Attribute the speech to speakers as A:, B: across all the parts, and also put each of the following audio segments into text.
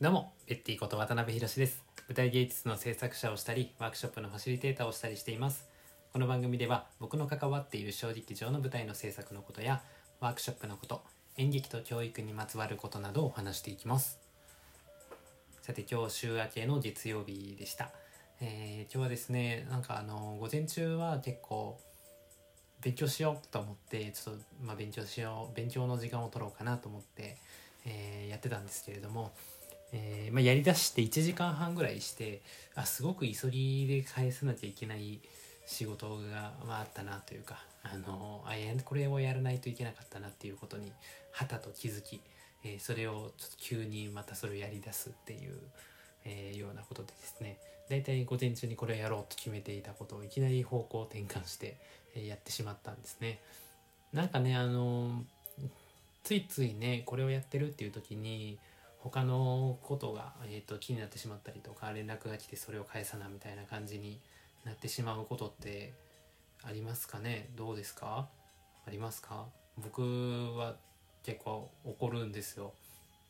A: どうも、ベッティこと渡辺博です。舞台芸術の制作者をしたり、ワークショップのファシリテーターをしたりしています。この番組では、僕の関わっている小劇場の舞台の制作のことや、ワークショップのこと、演劇と教育にまつわることなどを話していきます。さて、今日週明けの月曜日でした。えー今日はですね、なんかあの、午前中は結構、勉強しようと思ってちょっと、まあ、勉強しよう勉強の時間を取ろうかなと思って、えーやってたんですけれども、えーまあ、やりだして1時間半ぐらいしてあすごく急ぎで返さなきゃいけない仕事が、まあ、あったなというかあのあこれをやらないといけなかったなっていうことにはたと気づき、えーそれをちょっと急にまたそれをやりだすっていう、えーようなことでですね大体午前中にこれをやろうと決めていたことをいきなり方向転換して、えやってしまったんですね。なんかねあのついついねこれをやってるっていう時に他のことが、えー、と気になってしまったりとか連絡が来てそれを返さなみたいな感じになってしまうことってありますかね？どうですか？ありますか？僕は結構怒るんですよ。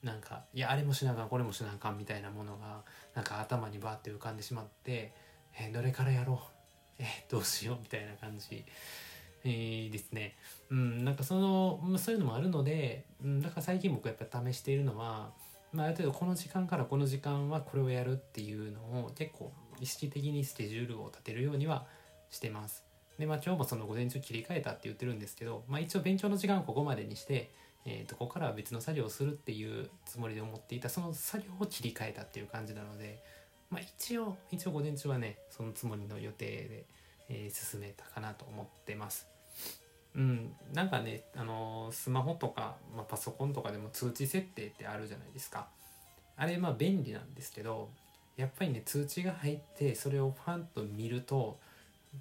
A: なんかいやあれもしなあかんこれもしなあかんみたいなものがなんか頭にバーって浮かんでしまって、えーどれからやろう？えーどうしようみたいな感じ、えーですね。うん、なんかそのまあそういうのもあるので、うん、だから最近僕やっぱ試しているのは、まあ、ある程度この時間からこの時間はこれをやるっていうのを結構意識的にスケジュールを立てるようにはしてます。でまあ今日もその午前中切り替えたって言ってるんですけど、まあ、一応勉強の時間はここまでにして、えー、とここからは別の作業をするっていうつもりで思っていたその作業を切り替えたっていう感じなので、まあ、一応一応午前中はねそのつもりの予定で、えー進めたかなと思ってます。うん、なんかね、あのースマホとか、まあ、パソコンとかでも通知設定ってあるじゃないですか。あれまあ便利なんですけどやっぱりね通知が入ってそれをファンと見ると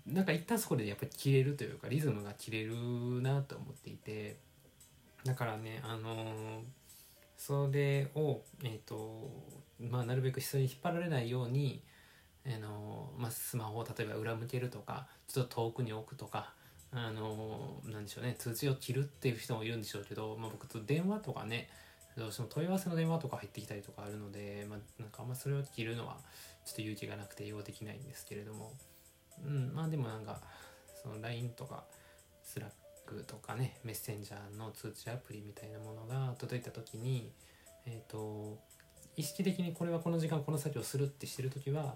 A: なんか一旦そこでやっぱり切れるというかリズムが切れるなと思っていてだからねあのーそれをえっ、とまあなるべく人に引っ張られないようにあのまあ、スマホを例えば裏向けるとかちょっと遠くに置くとかあのなんでしょうね通知を切るっていう人もいるんでしょうけど、まあ、僕と電話とかねどうしても問い合わせの電話とか入ってきたりとかあるので、まあ、なんかあんまそれを切るのはちょっと勇気がなくて用できないんですけれども。うんまあでもなんかその LINE とか Slack とかねメッセンジャーの通知アプリみたいなものが届いた時にえっ、と意識的にこれはこの時間この作業するってしてる時は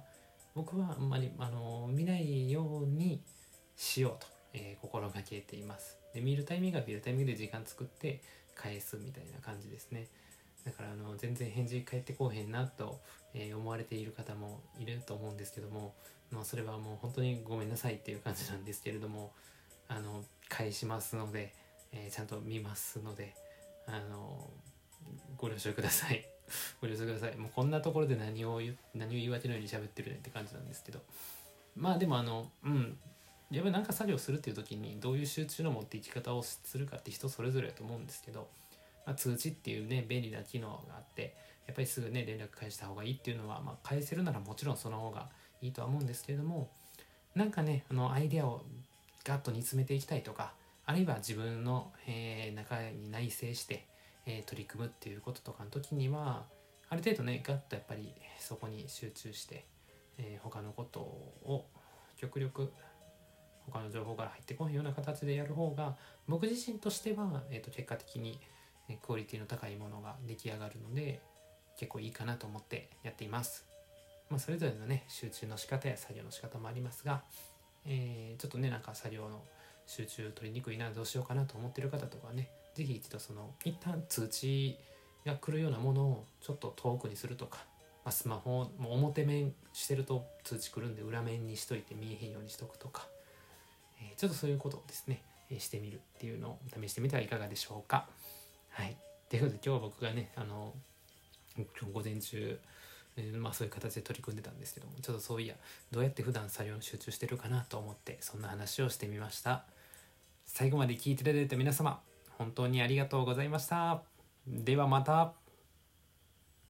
A: 僕はあんまりあの見ないようにしようと、えー心がけています。で見るタイミングは見るタイミングで時間作って返すみたいな感じですね。だからあの全然返事返ってこうへんなと、え思われている方もいると思うんですけども、まあ、それはもう本当にごめんなさいっていう感じなんですけれどもあの返しますので、えーちゃんと見ますのであのご了承ください。ご了承ください。もうこんなところで何を何を言い訳のように喋ってるねって感じなんですけど。まあでもあのうん。やっぱり何か作業するっていう時にどういう集中の持っていき方をするかって人それぞれだと思うんですけど、まあ、通知っていうね便利な機能があってやっぱりすぐね連絡返した方がいいっていうのは、まあ、返せるならもちろんその方がいいとは思うんですけれどもなんかねあのアイデアをガッと煮詰めていきたいとかあるいは自分の、えー中に内省して、えー取り組むっていうこととかの時にはある程度ねガッとやっぱりそこに集中して、えー他のことを極力他の情報から入ってこないような形でやる方が僕自身としては、えー、と結果的にえクオリティの高いものが出来上がるので結構いいかなと思ってやっています。まあ、それぞれのね集中の仕方や作業の仕方もありますが、えーちょっとねなんか作業の集中取りにくいなどうしようかなと思ってる方とかね是非一度その一旦通知が来るようなものをちょっと遠くにするとか、まあ、スマホをもう表面してると通知来るんで裏面にしといて見えへんようにしとくとか、えちょっとそういうことをですね、えしてみるっていうのを試してみてはいかがでしょうか。はい、ということで今日は僕がねあの今日午前中、えまあ、そういう形で取り組んでたんですけどもちょっとそういやどうやって普段作業に集中してるかなと思ってそんな話をしてみました。最後まで聞いていただいた皆様本当にありがとうございました。ではまた。